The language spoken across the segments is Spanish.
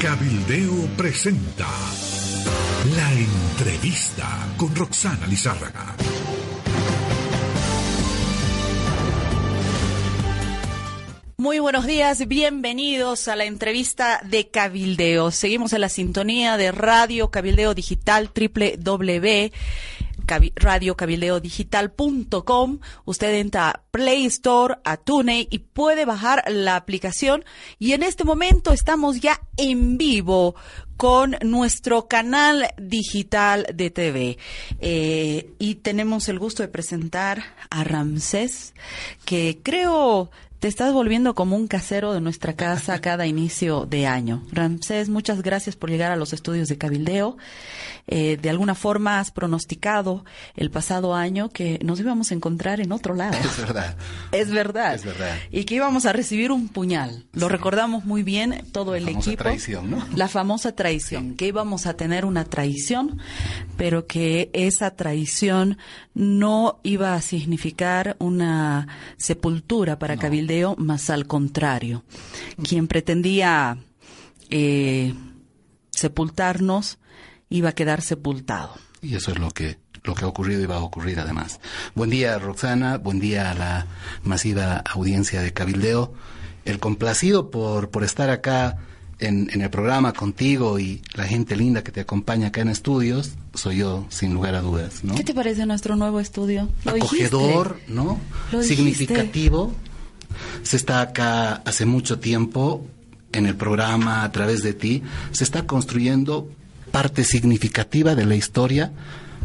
Cabildeo presenta la entrevista con Roxana Lizárraga. Muy buenos días, bienvenidos a la entrevista de Cabildeo. Seguimos en la sintonía de Radio Cabildeo Digital www radiocabildeodigital.com. Usted entra a Play Store, a TuneIn y puede bajar la aplicación. Y en este momento estamos ya en vivo con nuestro canal digital de TV. Eh, y tenemos el gusto de presentar a Ramsés, que creo te estás volviendo como un casero de nuestra casa cada inicio de año. Ramsés, muchas gracias por llegar a los estudios de Cabildeo. Eh, de alguna forma has pronosticado el pasado año que nos íbamos a encontrar en otro lado. Es verdad. Es verdad. Es verdad. Y que íbamos a recibir un puñal. Lo recordamos muy bien todo el La famosa equipo. traición, ¿no? La famosa traición. Que íbamos a tener una traición, pero que esa traición no iba a significar una sepultura para Cabildeo, más al contrario. Quien pretendía eh, sepultarnos iba a quedar sepultado. Y eso es lo que lo que ha ocurrido y va a ocurrir además. Buen día, Roxana. Buen día a la masiva audiencia de Cabildeo. El complacido por, por estar acá en, en el programa contigo y la gente linda que te acompaña acá en estudios, soy yo, sin lugar a dudas, ¿no? ¿Qué te parece nuestro nuevo estudio? Lo Acogedor, dijiste. ¿no? Lo dijiste. Se está acá hace mucho tiempo en el programa, a través de ti, se está construyendo parte significativa de la historia,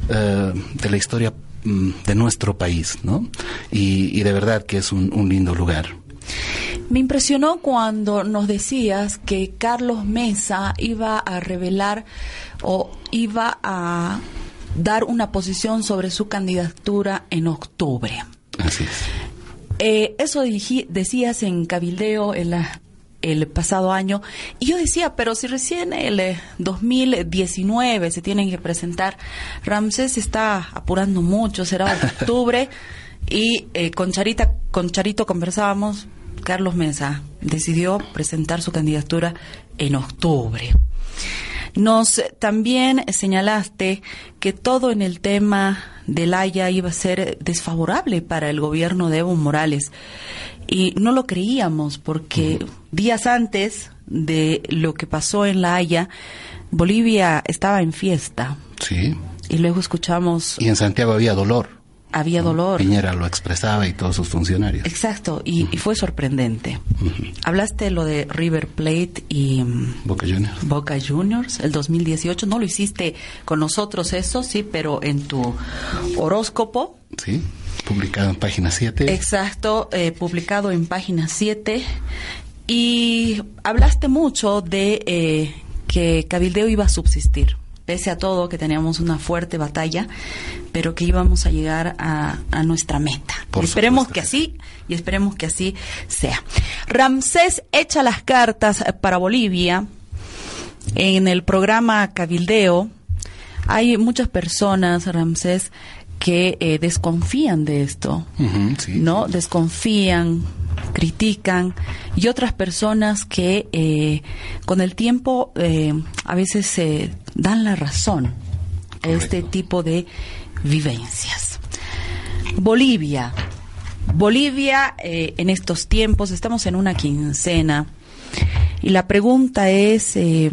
eh, de la historia mm, de nuestro país, ¿no? Y, y de verdad que es un, un lindo lugar. Me impresionó cuando nos decías que Carlos Mesa iba a revelar o iba a dar una posición sobre su candidatura en octubre. Así es. Eh, eso decías en Cabildeo el, el pasado año. Y yo decía, pero si recién el eh, 2019 se tienen que presentar, Ramsés está apurando mucho, será octubre. y eh, con, Charita, con Charito conversábamos, Carlos Mesa decidió presentar su candidatura en octubre. Nos eh, también señalaste que todo en el tema del Haya iba a ser desfavorable para el gobierno de Evo Morales. Y no lo creíamos porque días antes de lo que pasó en La Haya, Bolivia estaba en fiesta. Sí. Y luego escuchamos, Y en Santiago había dolor. Había dolor. Piñera lo expresaba y todos sus funcionarios. Exacto, y, y fue sorprendente. Hablaste lo de River Plate y mm, Boca Juniors. Boca Juniors, el 2018. No lo hiciste con nosotros eso, sí, pero en tu horóscopo. Sí. Publicado en página 7. Exacto, eh, publicado en página 7. Y hablaste mucho de eh, que Cabildeo iba a subsistir, pese a todo que teníamos una fuerte batalla, pero que íbamos a llegar a, a nuestra meta. Por esperemos supuesto que así, y esperemos que así sea. Ramsés echa las cartas para Bolivia en el programa Cabildeo. Hay muchas personas, Ramsés, que eh, desconfían de esto. Sí. ¿no? Desconfían, critican y otras personas que eh, con el tiempo eh, a veces se dan la razón a este tipo de vivencias. Bolivia. Bolivia eh, en estos tiempos, estamos en una quincena y la pregunta es eh,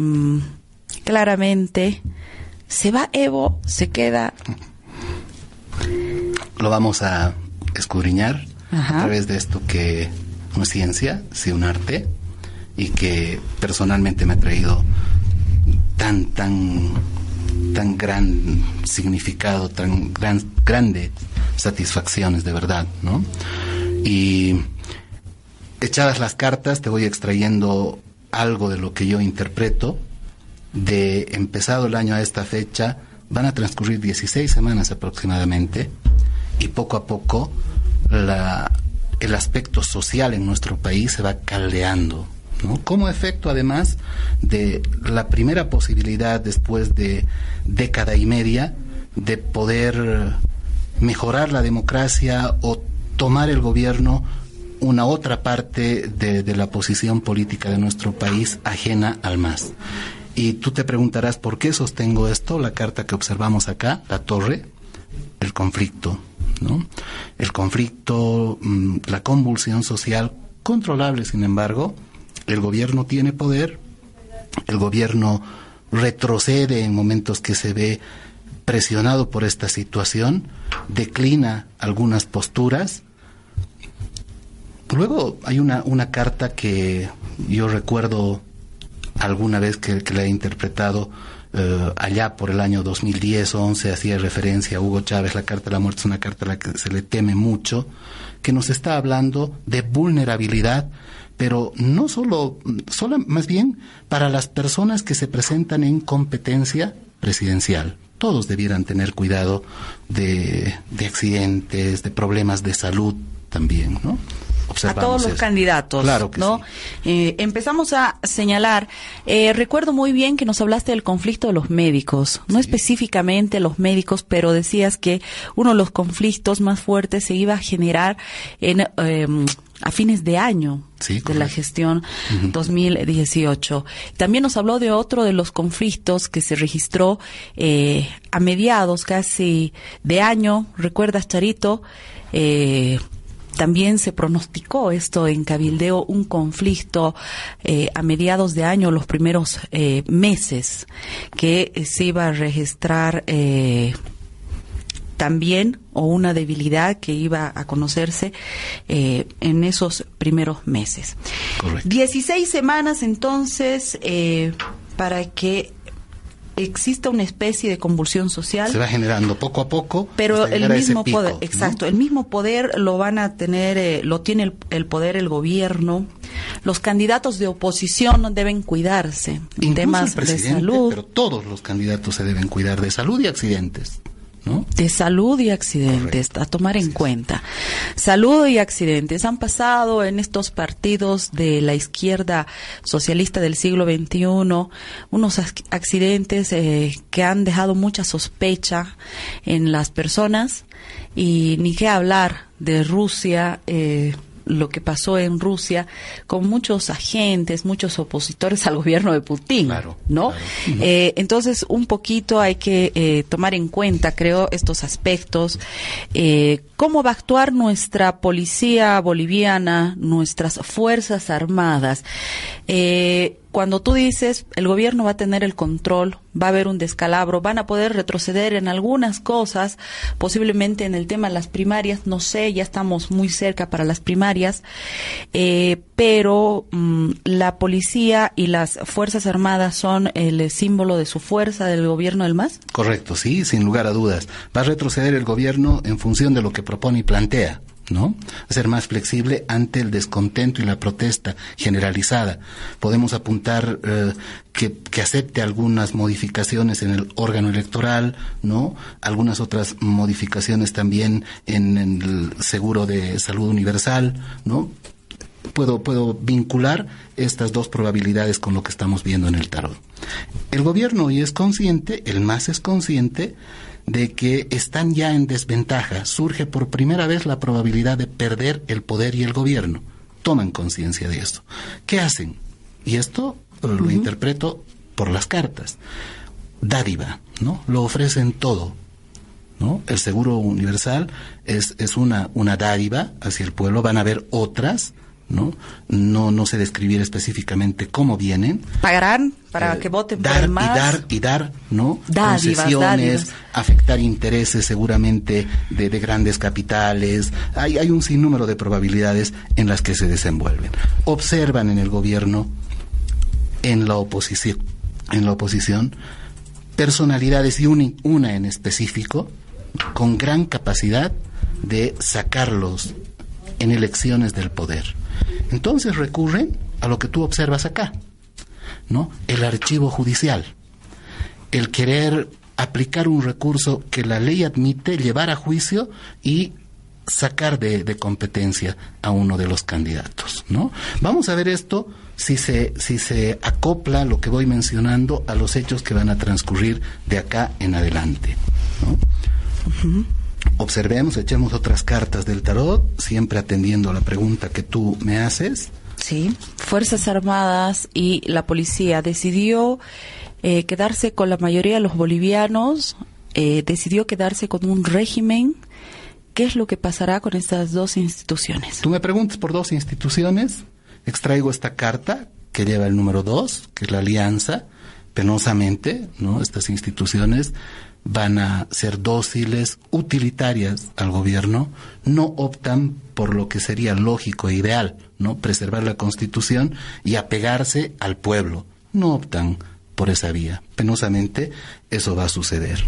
claramente, ¿se va Evo? ¿Se queda? lo vamos a escudriñar Ajá. a través de esto que no es ciencia, sí un arte, y que personalmente me ha traído tan, tan, tan gran significado, tan gran, grande satisfacciones de verdad, ¿no? Y echadas las cartas, te voy extrayendo algo de lo que yo interpreto. De empezado el año a esta fecha, van a transcurrir 16 semanas aproximadamente, y poco a poco la, el aspecto social en nuestro país se va caldeando. ¿no? Como efecto, además, de la primera posibilidad después de década y media de poder mejorar la democracia o tomar el gobierno una otra parte de, la posición política de nuestro país ajena al MAS. Y tú te preguntarás por qué sostengo esto, la carta que observamos acá, la torre, el conflicto, El conflicto, mm, la convulsión social controlable, sin embargo, el gobierno tiene poder, el gobierno retrocede en momentos que se ve presionado por esta situación, declina algunas posturas. Luego hay una, una carta que yo recuerdo alguna vez que la he interpretado eh, allá por el año 2010 o 11 hacía referencia a Hugo Chávez, la Carta de la Muerte es una carta a la que se le teme mucho, que nos está hablando de vulnerabilidad, pero no solo, solo más bien para las personas que se presentan en competencia presidencial. Todos debieran tener cuidado de, de accidentes, de problemas de salud también, ¿no? A todos los candidatos. Claro ¿no? Eh, empezamos a señalar, eh, recuerdo muy bien que nos hablaste del conflicto de los médicos, no específicamente los médicos, pero decías que uno de los conflictos más fuertes se iba a generar en... Em, a fines de año de la gestión 2018. También nos habló de otro de los conflictos que se registró eh, a mediados casi de año, ¿recuerdas, Charito? Eh, también se pronosticó esto en Cabildeo, un conflicto eh, a mediados de año, los primeros eh, meses, que se iba a registrar eh, también o una debilidad que iba a conocerse en esos primeros meses. Correcto. 16 semanas entonces para que existe una especie de convulsión social. Se va generando poco a poco. Pero el mismo poder, exacto, el mismo poder lo van a tener, eh, lo tiene el, poder el gobierno. Los candidatos de oposición deben cuidarse en temas de salud. Pero todos los candidatos se deben cuidar de salud y accidentes de salud y accidentes a tomar en cuenta. Salud y accidentes han pasado en estos partidos de la izquierda socialista del siglo XXI unos accidentes eh, que han dejado mucha sospecha en las personas y ni qué hablar de Rusia. Eh, lo que pasó en Rusia con muchos agentes, muchos opositores al gobierno de Putin, ¿no? Eh, entonces, un poquito hay que eh, tomar en cuenta, creo, estos aspectos. Eh, ¿Cómo va a actuar nuestra policía boliviana, nuestras fuerzas armadas? Eh, cuando tú dices el gobierno va a tener el control, va a haber un descalabro, van a poder retroceder en algunas cosas, posiblemente en el tema de las primarias, no sé, ya estamos muy cerca para las primarias, eh, pero mm, la policía y las Fuerzas Armadas son el símbolo de su fuerza del gobierno del MAS. Correcto, sí, sin lugar a dudas. Va a retroceder el gobierno en función de lo que propone y plantea. ¿no? Ser más flexible ante el descontento y la protesta generalizada. Podemos apuntar eh, que, que, acepte algunas modificaciones en el órgano electoral, ¿no? Algunas otras modificaciones también en, el seguro de salud universal, ¿no? Puedo, puedo vincular estas dos probabilidades con lo que estamos viendo en el tarot. El gobierno hoy es consciente, el más es consciente de que están ya en desventaja. Surge por primera vez la probabilidad de perder el poder y el gobierno. Toman conciencia de esto. ¿Qué hacen? Y esto lo interpreto por las cartas. Dádiva, ¿no? Lo ofrecen todo. ¿No? El seguro universal es, es una, una dádiva hacia el pueblo, van a haber otras, ¿no? No, no sé describir específicamente cómo vienen. ¿Pagarán para eh, que voten dar por más? y dar y dar, ¿no? Concesiones, afectar intereses seguramente de, de, grandes capitales. Hay, hay un sinnúmero de probabilidades en las que se desenvuelven. Observan en el gobierno, en la oposición, en la oposición, personalidades y una en específico con gran capacidad de sacarlos en elecciones del poder entonces recurren a lo que tú observas acá, ¿no? El archivo judicial, el querer aplicar un recurso que la ley admite, llevar a juicio y sacar de, competencia a uno de los candidatos, ¿no? Vamos a ver esto si se, si se acopla lo que voy mencionando a los hechos que van a transcurrir de acá en adelante, ¿no? Observemos, echemos otras cartas del tarot, siempre atendiendo a la pregunta que tú me haces. Sí, Fuerzas Armadas y la policía decidió eh, quedarse con la mayoría de los bolivianos, eh, decidió quedarse con un régimen. ¿Qué es lo que pasará con estas dos instituciones? Tú me preguntas por dos instituciones, extraigo esta carta que lleva el número dos, que es la alianza, penosamente, ¿no? Estas instituciones van a ser dóciles, utilitarias al gobierno, no optan por lo que sería lógico e ideal, ¿no? Preservar la Constitución y apegarse al pueblo. No optan por esa vía. Penosamente eso va a suceder.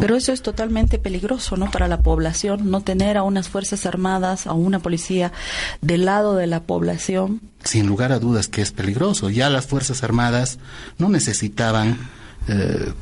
Pero eso es totalmente peligroso, ¿no? Para la población, no tener a unas fuerzas armadas, a una policía del lado de la población. Sin lugar a dudas que es peligroso. Ya las fuerzas armadas no necesitaban eh,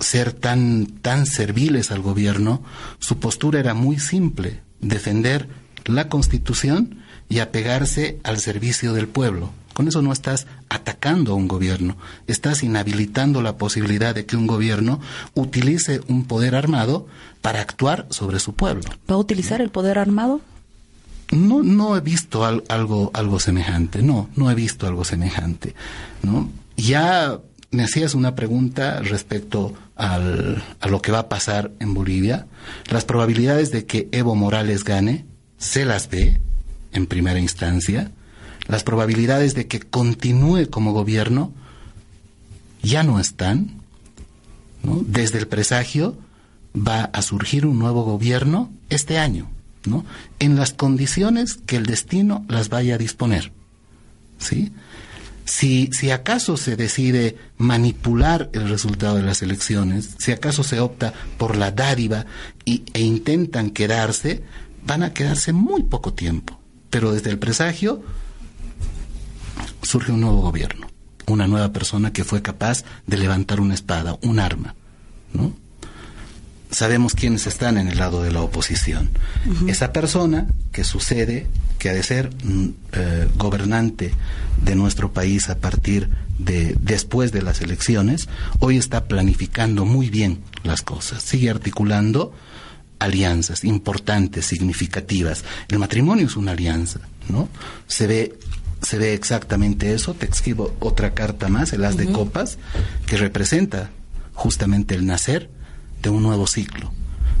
ser tan, tan serviles al gobierno, su postura era muy simple, defender la constitución y apegarse al servicio del pueblo. Con eso no estás atacando a un gobierno, estás inhabilitando la posibilidad de que un gobierno utilice un poder armado para actuar sobre su pueblo. ¿Va a utilizar el poder armado? No, no he visto algo, algo semejante, no, no he visto algo semejante, ¿no? Ya me hacías una pregunta respecto al, a lo que va a pasar en Bolivia. Las probabilidades de que Evo Morales gane se las ve en primera instancia. Las probabilidades de que continúe como gobierno ya no están. Desde el presagio va a surgir un nuevo gobierno este año, ¿no? en las condiciones que el destino las vaya a disponer. ¿sí? Si, si acaso se decide manipular el resultado de las elecciones, si acaso se opta por la dádiva y, e intentan quedarse, van a quedarse muy poco tiempo. Pero desde el presagio surge un nuevo gobierno, una nueva persona que fue capaz de levantar una espada, un arma, ¿no? sabemos quiénes están en el lado de la oposición. Esa persona que sucede, que ha de ser mm, eh, gobernante de nuestro país a partir de después de las elecciones, hoy está planificando muy bien las cosas, sigue articulando alianzas importantes, significativas. El matrimonio es una alianza, ¿no? Se ve se ve exactamente eso. Te escribo otra carta más, el as de copas, que representa justamente el nacer de un nuevo ciclo.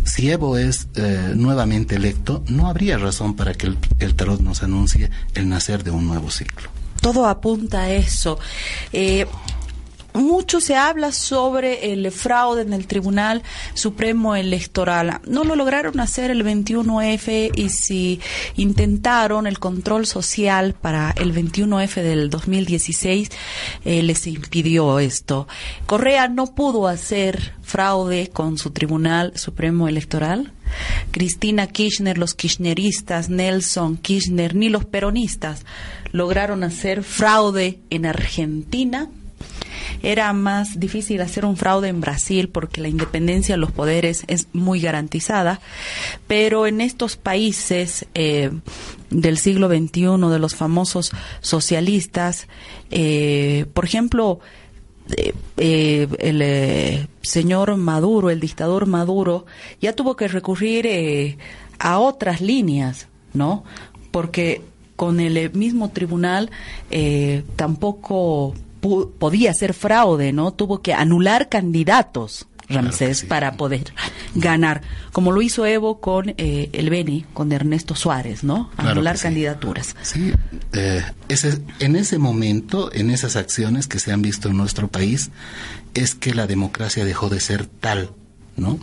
Si Evo es eh, nuevamente electo, no habría razón para que el, el, tarot nos anuncie el nacer de un nuevo ciclo. Todo apunta a eso. Eh, mucho se habla sobre el fraude en el Tribunal Supremo Electoral. No lo lograron hacer el 21F y si intentaron el control social para el 21F del 2016, eh, les impidió esto. Correa no pudo hacer fraude con su Tribunal Supremo Electoral. Cristina Kirchner, los kirchneristas, Nelson Kirchner, ni los peronistas lograron hacer fraude en Argentina era más difícil hacer un fraude en Brasil porque la independencia de los poderes es muy garantizada, pero en estos países eh, del siglo XXI, de los famosos socialistas, eh, por ejemplo, eh, el señor Maduro, el dictador Maduro, ya tuvo que recurrir a otras líneas, ¿no? Porque con el mismo tribunal tampoco podía ser fraude, ¿no? Tuvo que anular candidatos. Ramsés para poder ganar, como lo hizo Evo con eh, el Beni, con Ernesto Suárez, ¿no? Anular candidaturas. Sí, eh, ese, en ese momento, en esas acciones que se han visto en nuestro país, es que la democracia dejó de ser tal, ¿no?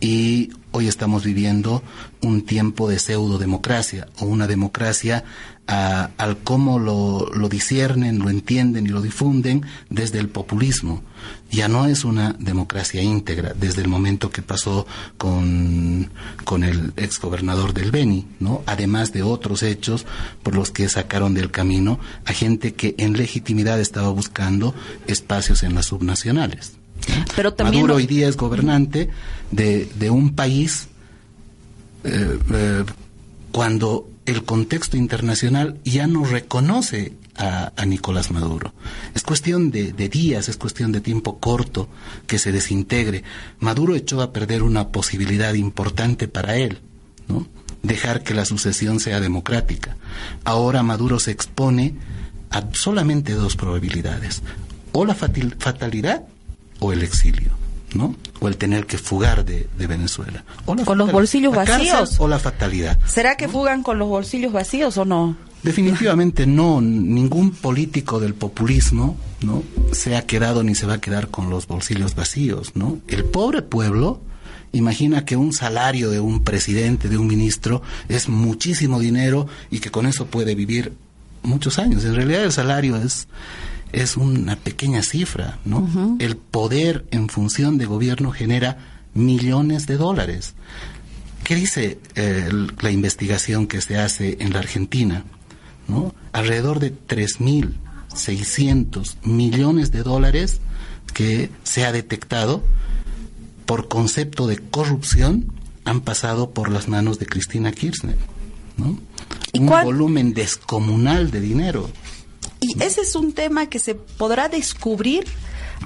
Y hoy estamos viviendo un tiempo de pseudo democracia o una democracia al cómo lo, lo disciernen, lo entienden y lo difunden desde el populismo. Ya no es una democracia íntegra desde el momento que pasó con, con el exgobernador del Beni, ¿no? Además de otros hechos por los que sacaron del camino a gente que en legitimidad estaba buscando espacios en las subnacionales. Pero también Maduro hoy día es gobernante de, de un país eh, eh, cuando el contexto internacional ya no reconoce a, Nicolás Maduro. Es cuestión de, de, días, es cuestión de tiempo corto que se desintegre. Maduro echó a perder una posibilidad importante para él, ¿no? Dejar que la sucesión sea democrática. Ahora Maduro se expone a solamente dos probabilidades, o la fatalidad o el exilio. ¿No? O el tener que fugar de, Venezuela. con los bolsillos vacíos. O la fatalidad. ¿Será que fugan con los bolsillos vacíos o no? Definitivamente no. Ningún político del populismo, ¿no? Se ha quedado ni se va a quedar con los bolsillos vacíos, ¿no? El pobre pueblo imagina que un salario de un presidente, de un ministro, es muchísimo dinero y que con eso puede vivir muchos años. En realidad el salario es es una pequeña cifra, ¿no? El poder en función de gobierno genera millones de dólares. ¿Qué dice eh, la investigación que se hace en la Argentina? ¿no? Alrededor de 3.600 millones de dólares que se ha detectado por concepto de corrupción han pasado por las manos de Cristina Kirchner. ¿no? Un volumen descomunal de dinero. Y ese es un tema que se podrá descubrir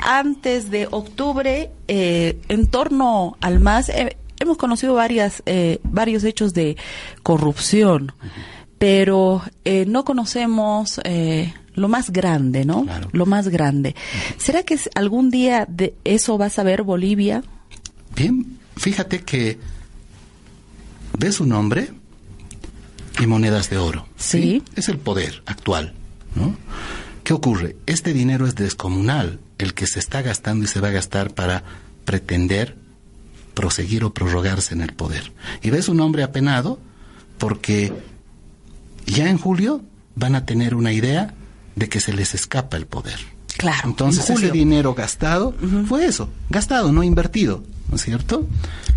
antes de octubre eh, en torno al MAS. Eh, hemos conocido varias, eh, varios hechos de corrupción, pero no conocemos lo más grande, ¿no? Lo más grande. ¿Será que algún día de eso va a saber Bolivia? Bien, fíjate que ves su nombre y monedas de oro. sí. Es el poder actual. ¿Qué ocurre? Este dinero es descomunal, el que se está gastando y se va a gastar para pretender proseguir o prorrogarse en el poder. Y ves un hombre apenado porque ya en julio van a tener una idea de que se les escapa el poder. Claro. Entonces ese dinero gastado fue eso, gastado, no invertido, ¿no es cierto?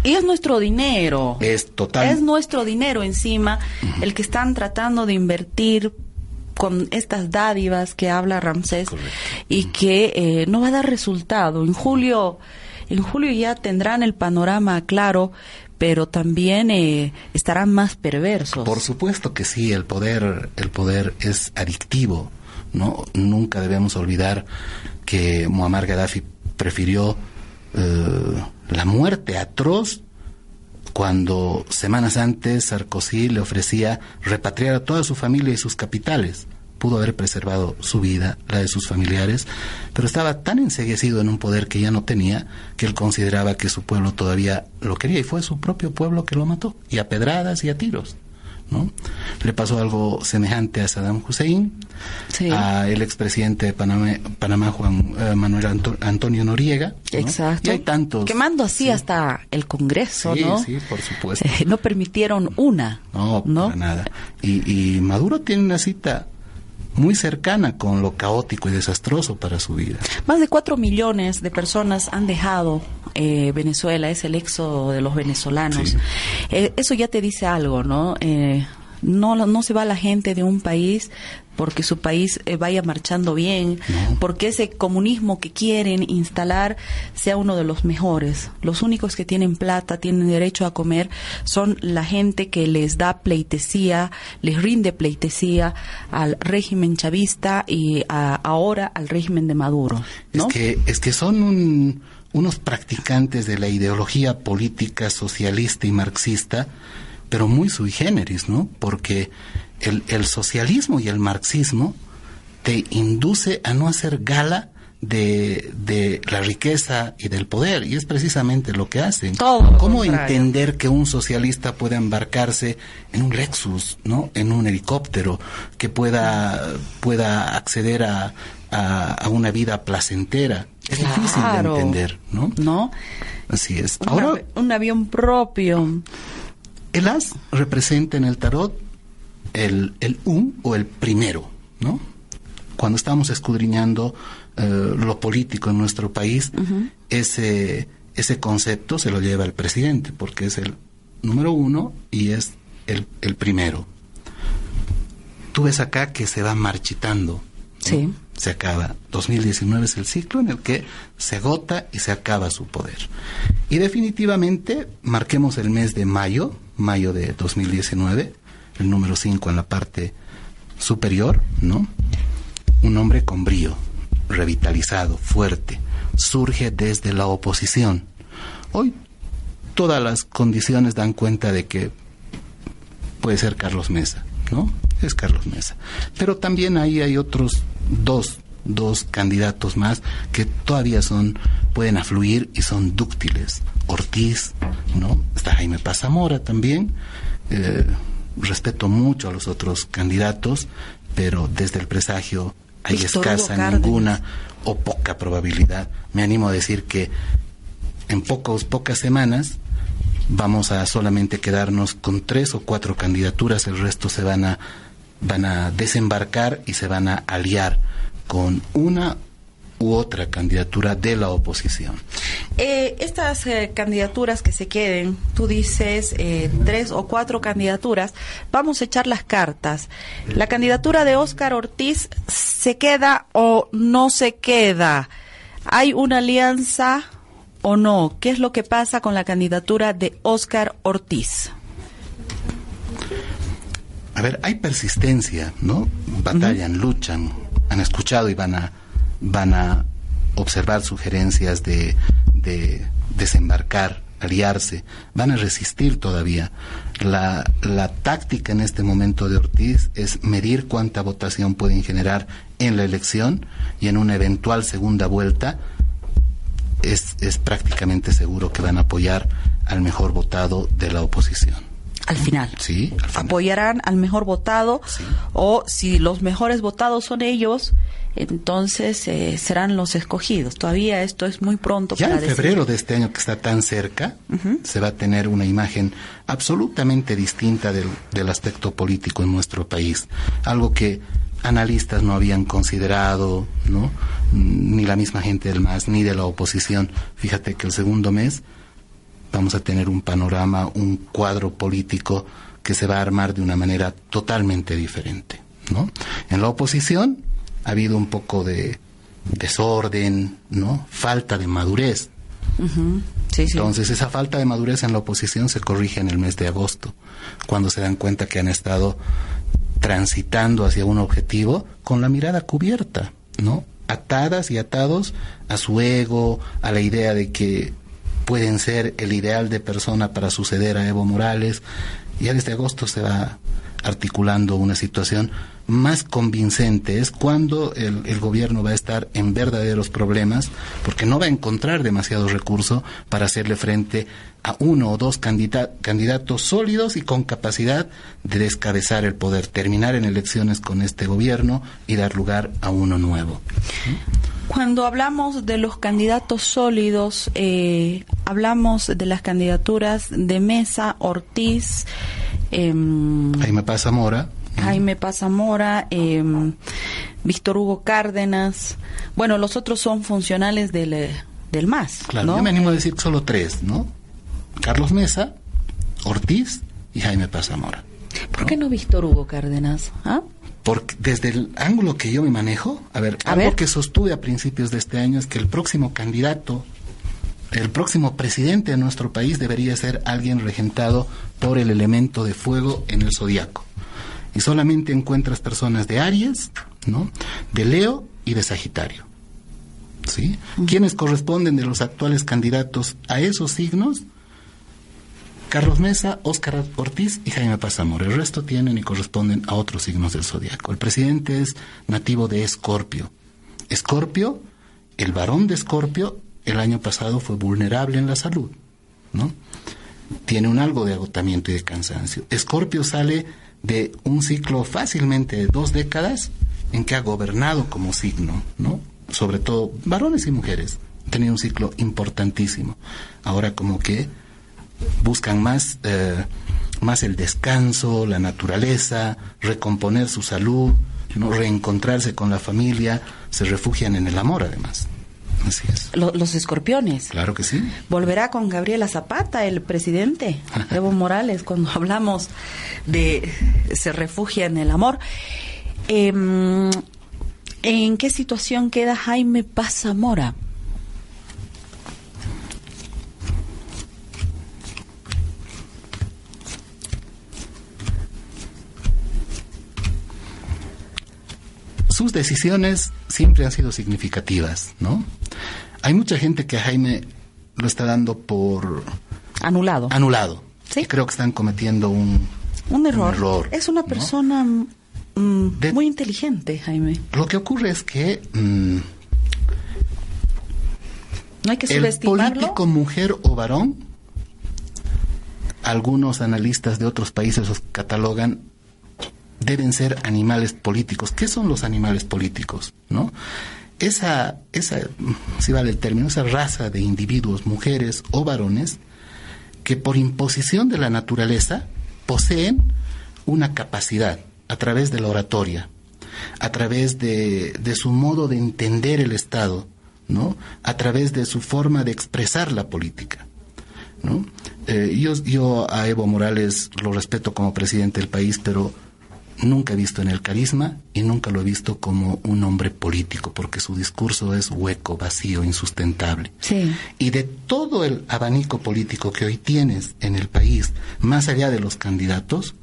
Y es nuestro dinero. Es total. Es nuestro dinero encima, el que están tratando de invertir con estas dádivas que habla Ramsés y que eh, no va a dar resultado. En julio, en julio ya tendrán el panorama claro, pero también eh, estarán más perversos. Por supuesto que sí, el poder, el poder es adictivo, ¿no? Nunca debemos olvidar que Muammar Gaddafi prefirió eh, la muerte atroz cuando semanas antes Sarkozy le ofrecía repatriar a toda su familia y sus capitales. Pudo haber preservado su vida, la de sus familiares, pero estaba tan enseguecido en un poder que ya no tenía que él consideraba que su pueblo todavía lo quería y fue su propio pueblo que lo mató, y a pedradas y a tiros. ¿no? Le pasó algo semejante a Saddam Hussein, a el expresidente de Panamá, Panamá Juan eh, Manuel Antonio Noriega. Exacto. Y hay tantos. Quemando así hasta el Congreso, sí, ¿no? Sí, por supuesto. no permitieron una. No, ¿no? para nada. Y, y Maduro tiene una cita muy cercana con lo caótico y desastroso para su vida. Más de cuatro millones de personas han dejado eh, Venezuela, es el éxodo de los venezolanos. Eh, eso ya te dice algo, ¿no? Eh, no, no se va la gente de un país porque su país eh, vaya marchando bien, porque ese comunismo que quieren instalar sea uno de los mejores. Los únicos que tienen plata, tienen derecho a comer, son la gente que les da pleitesía, les rinde pleitesía al régimen chavista y ahora al régimen de Maduro. Es, que, es que son unos practicantes de la ideología política socialista y marxista pero muy sui generis, ¿no? Porque el, el socialismo y el marxismo te induce a no hacer gala de, de, la riqueza y del poder, y es precisamente lo que hacen. ¿Cómo entender que un socialista pueda embarcarse en un Lexus, ¿no? En un helicóptero, que pueda, pueda acceder a, a, una vida placentera? Es difícil de entender, ¿no? ¿No? Así es. Ahora, un avión propio. El as representa en el tarot el, el un o el primero, ¿no? Cuando estamos escudriñando eh, lo político en nuestro país, ese, ese concepto se lo lleva el presidente, porque es el número uno y es el, el primero. Tú ves acá que se va marchitando. Sí. Se acaba. 2019 es el ciclo en el que se agota y se acaba su poder. Y definitivamente marquemos el mes de mayo, mayo de 2019, el número 5 en la parte superior, ¿no? un hombre con brío, revitalizado, fuerte, surge desde la oposición. Hoy todas las condiciones dan cuenta de que puede ser Carlos Mesa, ¿no? Es Carlos Mesa. Pero también ahí hay otros dos, dos candidatos más que todavía son, pueden afluir y son dúctiles. Ortiz, ¿no? Está Jaime Pazamora también. Eh, respeto mucho a los otros candidatos, pero desde el presagio hay escasa, ninguna o poca probabilidad. Me animo a decir que en pocos, pocas semanas vamos a solamente quedarnos con tres o cuatro candidaturas, el resto se van a, van a desembarcar y se van a aliar con una u otra candidatura de la oposición. Eh, estas eh, candidaturas que se queden, tú dices eh, tres o cuatro candidaturas, vamos a echar las cartas. ¿La candidatura de Óscar Ortiz se queda o no se queda? ¿Hay una alianza o no? ¿Qué es lo que pasa con la candidatura de Óscar Ortiz? A ver, hay persistencia, ¿no? Batallan, luchan, han escuchado y van a van a observar sugerencias de, de desembarcar, aliarse, van a resistir todavía. La, la, táctica en este momento de Ortiz es medir cuánta votación pueden generar en la elección y en una eventual segunda vuelta es, es prácticamente seguro que van a apoyar al mejor votado de la oposición. Al final. Sí, al final. Apoyarán al mejor votado Sí. o si los mejores votados son ellos, entonces eh, serán los escogidos. Todavía esto es muy pronto Ya para en decir. febrero de este año que está tan cerca, se va a tener una imagen absolutamente distinta del, del aspecto político en nuestro país. Algo que analistas no habían considerado, ¿no? Ni la misma gente del MAS, ni de la oposición. Fíjate que el segundo mes vamos a tener un panorama, un cuadro político que se va a armar de una manera totalmente diferente, ¿no? En la oposición ha habido un poco de desorden, ¿no? Falta de madurez. Ujú. Sí, sí. Entonces, esa falta de madurez en la oposición se corrige en el mes de agosto, cuando se dan cuenta que han estado transitando hacia un objetivo con la mirada cubierta, ¿no? Atadas y atados a su ego, a la idea de que pueden ser el ideal de persona para suceder a Evo Morales. Ya desde agosto se va articulando una situación más convincente. Es cuando el, gobierno va a estar en verdaderos problemas, porque no va a encontrar demasiado recurso para hacerle frente a uno o dos candida- candidatos sólidos y con capacidad de descabezar el poder, terminar en elecciones con este gobierno y dar lugar a uno nuevo. Cuando hablamos de los candidatos sólidos, eh, hablamos de las candidaturas de Mesa, Ortiz, em, Jaime Paz Zamora, Jaime Pazamora, eh, Víctor Hugo Cárdenas. Bueno, los otros son funcionales del, eh, del MAS. Claro, ¿no? yo me animo a decir solo tres, ¿no? Carlos Mesa, Ortiz y Jaime Paz Zamora. ¿Por qué no Víctor Hugo Cárdenas? ¿Ah? Porque desde el ángulo que yo me manejo, a ver, A algo ver. que sostuve a principios de este año es que el próximo candidato, el próximo presidente de nuestro país debería ser alguien regentado por el elemento de fuego en el zodiaco. Y solamente encuentras personas de Aries, ¿no? De Leo y de Sagitario. ¿Sí? ¿Quiénes corresponden de los actuales candidatos a esos signos? Carlos Mesa, Óscar Ortiz y Jaime Pazamora. El resto tienen y corresponden a otros signos del zodiaco. El presidente es nativo de Escorpio. Escorpio, el varón de Escorpio, el año pasado fue vulnerable en la salud, ¿no? Tiene un algo de agotamiento y de cansancio. Escorpio sale de un ciclo fácilmente de dos décadas en que ha gobernado como signo, ¿no? Sobre todo varones y mujeres. Ha tenido un ciclo importantísimo. Ahora como que buscan más, eh, más el descanso, la naturaleza, recomponer su salud, ¿no? reencontrarse con la familia, se refugian en el amor además. Así es. Lo- los escorpiones. Claro que sí. Volverá con Gabriela Zapata, el presidente, Evo Morales, cuando hablamos de se refugia en el amor. Em, ¿En qué situación queda Jaime Paz Zamora? Sus decisiones siempre han sido significativas, ¿no? Hay mucha gente que a Jaime lo está dando por anulado. Anulado. Sí. creo que están cometiendo un, un, error. Es una persona mm, muy inteligente, Jaime. Lo que ocurre es que mm, no hay que el político mujer o varón, algunos analistas de otros países los catalogan deben ser animales políticos. ¿Qué son los animales políticos? ¿No? Esa, esa, si vale el término, esa raza de individuos, mujeres o varones, que por imposición de la naturaleza poseen una capacidad a través de la oratoria, a través de, de su modo de entender el Estado, ¿no? a través de su forma de expresar la política. ¿no? Eh, yo, yo a Evo Morales lo respeto como presidente del país, pero nunca he visto en el carisma y nunca lo he visto como un hombre político, porque su discurso es hueco, vacío, insustentable. Y de todo el abanico político que hoy tienes en el país, más allá de los candidatos,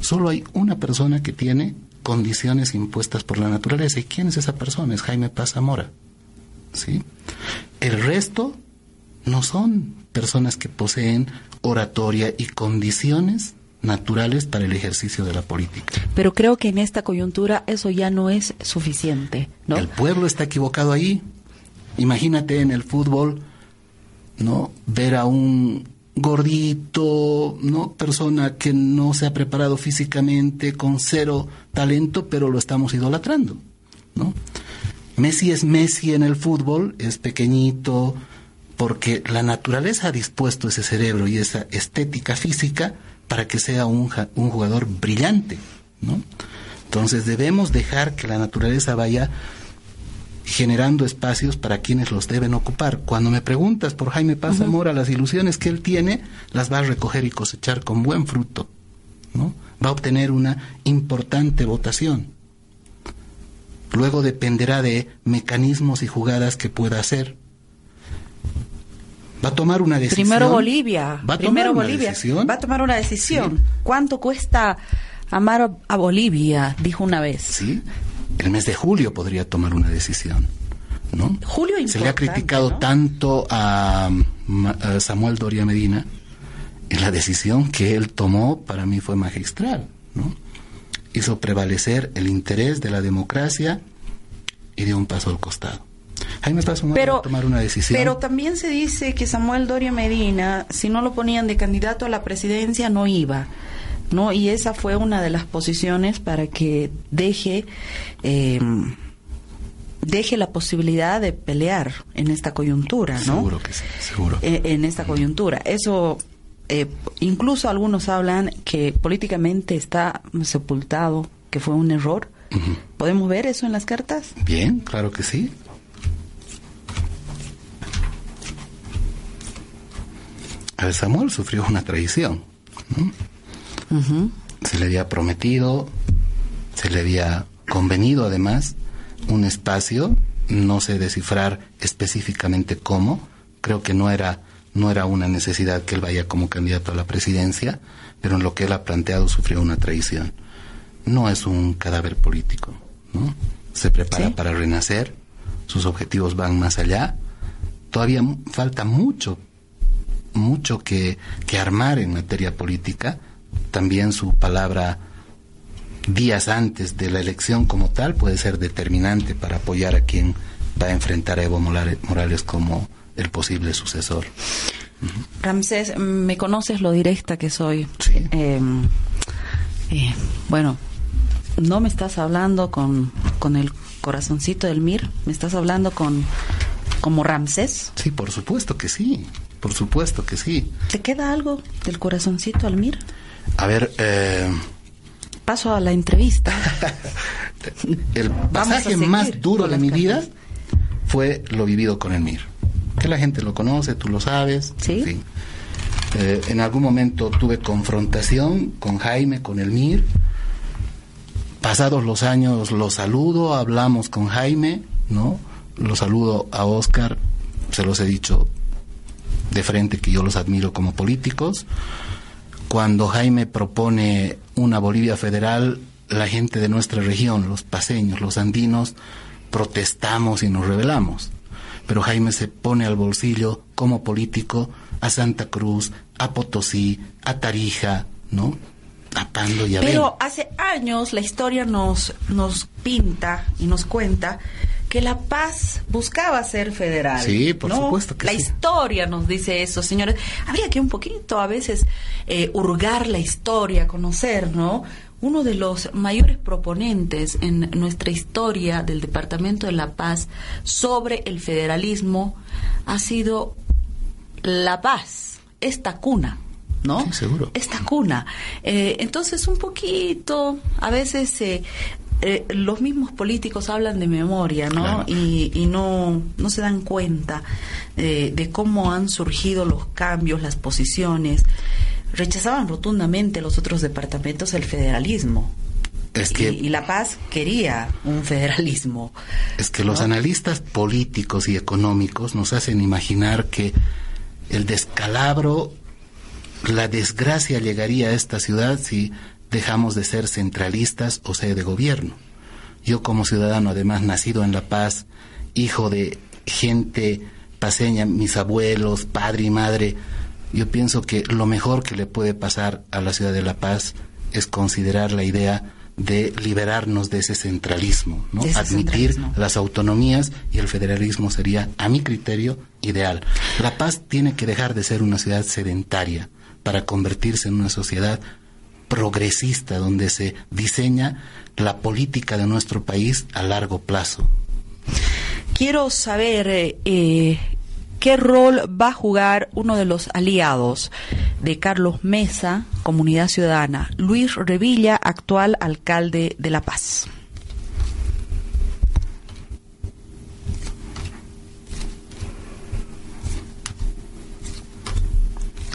solo hay una persona que tiene condiciones impuestas por la naturaleza. ¿Y quién es esa persona? Es Jaime Paz Zamora. ¿Sí? El resto no son personas que poseen oratoria y condiciones naturales para el ejercicio de la política. Pero creo que en esta coyuntura eso ya no es suficiente, ¿no? El pueblo está equivocado ahí. Imagínate en el fútbol, ¿no? Ver a un gordito, ¿no? Persona que no se ha preparado físicamente, con cero talento, pero lo estamos idolatrando, ¿no? Messi es Messi en el fútbol, es pequeñito, porque la naturaleza ha dispuesto ese cerebro y esa estética física para que sea un, un jugador brillante, ¿no? Entonces debemos dejar que la naturaleza vaya generando espacios para quienes los deben ocupar. Cuando me preguntas por Jaime Paz Zamora, las ilusiones que él tiene las va a recoger y cosechar con buen fruto, ¿no? Va a obtener una importante votación. Luego dependerá de mecanismos y jugadas que pueda hacer va a tomar una decisión. Primero Bolivia. Va a tomar Bolivia. Decisión? Va a tomar una decisión. ¿Cuánto cuesta amar a Bolivia? Dijo una vez. Sí. El mes de julio podría tomar una decisión. ¿no? Julio Se le ha criticado tanto a, Samuel Doria Medina y la decisión que él tomó para mí fue magistral, ¿no? Hizo prevalecer el interés de la democracia y dio un paso al costado. Jaime pero, tomar una decisión. Pero también se dice que Samuel Doria Medina, si no lo ponían de candidato a la presidencia, no iba. ¿no? Y esa fue una de las posiciones para que deje, em, deje la posibilidad de pelear en esta coyuntura, ¿no? Seguro que sí, seguro. E, en esta coyuntura. Eso, eh, incluso algunos hablan que políticamente está sepultado, que fue un error. ¿Podemos ver eso en las cartas? Bien, claro que sí. A Samuel sufrió una traición. Se le había prometido, se le había convenido además un espacio, no sé descifrar específicamente cómo, creo que no era, no era una necesidad que él vaya como candidato a la presidencia, pero en lo que él ha planteado sufrió una traición. No es un cadáver político, ¿no? Se prepara para renacer, sus objetivos van más allá. Todavía falta mucho mucho que, que armar en materia política. También su palabra días antes de la elección como tal puede ser determinante para apoyar a quien va a enfrentar a Evo Morales como el posible sucesor. Ramsés, me conoces lo directa que soy. Em, eh, bueno, no me estás hablando con, con el corazoncito del Mir, me estás hablando con como Ramsés. Sí, por supuesto que sí. Por supuesto que sí. ¿Te queda algo del corazoncito, Almir? A ver, eh... paso a la entrevista. el pasaje más duro de mi vida fue lo vivido con el Mir. Que la gente lo conoce, tú lo sabes. Sí. Eh, en algún momento tuve confrontación con Jaime, con el Mir. Pasados los años lo saludo, hablamos con Jaime, ¿no? Lo saludo a Oscar, se los he dicho de frente que yo los admiro como políticos. Cuando Jaime propone una Bolivia federal, la gente de nuestra región, los paseños, los andinos, protestamos y nos rebelamos. Pero Jaime se pone al bolsillo como político a Santa Cruz, a Potosí, a Tarija, ¿no? A Pando y a Pero hace años la historia nos, nos pinta y nos cuenta que La Paz buscaba ser federal. Sí, por supuesto que La historia nos dice eso, señores. Habría que un poquito a veces eh, hurgar la historia, conocer, ¿no? Uno de los mayores proponentes en nuestra historia del Departamento de La Paz sobre el federalismo ha sido La Paz, esta cuna. ¿no? Sí, seguro. Esta cuna. Eh, entonces, un poquito, a veces eh, eh, los mismos políticos hablan de memoria, ¿no? Y, y, no, no se dan cuenta eh, de cómo han surgido los cambios, las posiciones. Rechazaban rotundamente los otros departamentos el federalismo. Es que, y, La Paz quería un federalismo. Es que los analistas políticos y económicos nos hacen imaginar que el descalabro, la desgracia llegaría a esta ciudad si dejamos de ser centralistas o sede de gobierno. Yo como ciudadano, además nacido en La Paz, hijo de gente paseña, mis abuelos, padre y madre, yo pienso que lo mejor que le puede pasar a la ciudad de La Paz es considerar la idea de liberarnos de ese centralismo, ¿no? Admitir las autonomías y el federalismo sería, a mi criterio, ideal. La Paz tiene que dejar de ser una ciudad sedentaria para convertirse en una sociedad progresista donde se diseña la política de nuestro país a largo plazo. Quiero saber eh, eh, qué rol va a jugar uno de los aliados de Carlos Mesa, Comunidad Ciudadana, Luis Revilla, actual alcalde de La Paz.